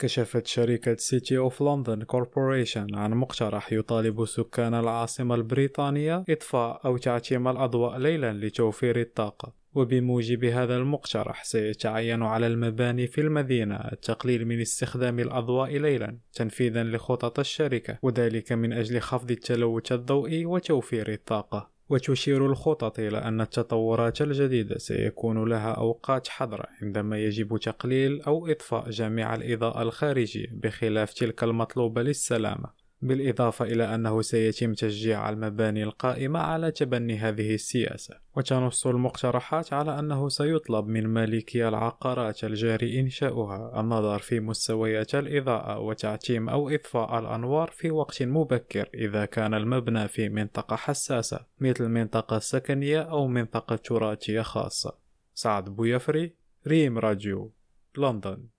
كشفت شركة City of London Corporation عن مقترح يطالب سكان العاصمة البريطانية إطفاء أو تعتيم الأضواء ليلا لتوفير الطاقة. وبموجب هذا المقترح سيتعين على المباني في المدينة التقليل من استخدام الأضواء ليلا تنفيذا لخطط الشركة وذلك من أجل خفض التلوث الضوئي وتوفير الطاقة. وتشير الخطط إلى أن التطورات الجديدة سيكون لها أوقات حظر عندما يجب تقليل أو إطفاء جميع الإضاءة الخارجية بخلاف تلك المطلوبة للسلامة. بالإضافة إلى أنه سيتم تشجيع المباني القائمة على تبني هذه السياسة. وتنص المقترحات على أنه سيطلب من مالكي العقارات الجاري إنشاؤها. النظر في مستويات الإضاءة وتعتيم أو إطفاء الأنوار في وقت مبكر إذا كان المبنى في منطقة حساسة مثل منطقة سكنية أو منطقة تراثية خاصة. سعد بويفري ريم راديو لندن.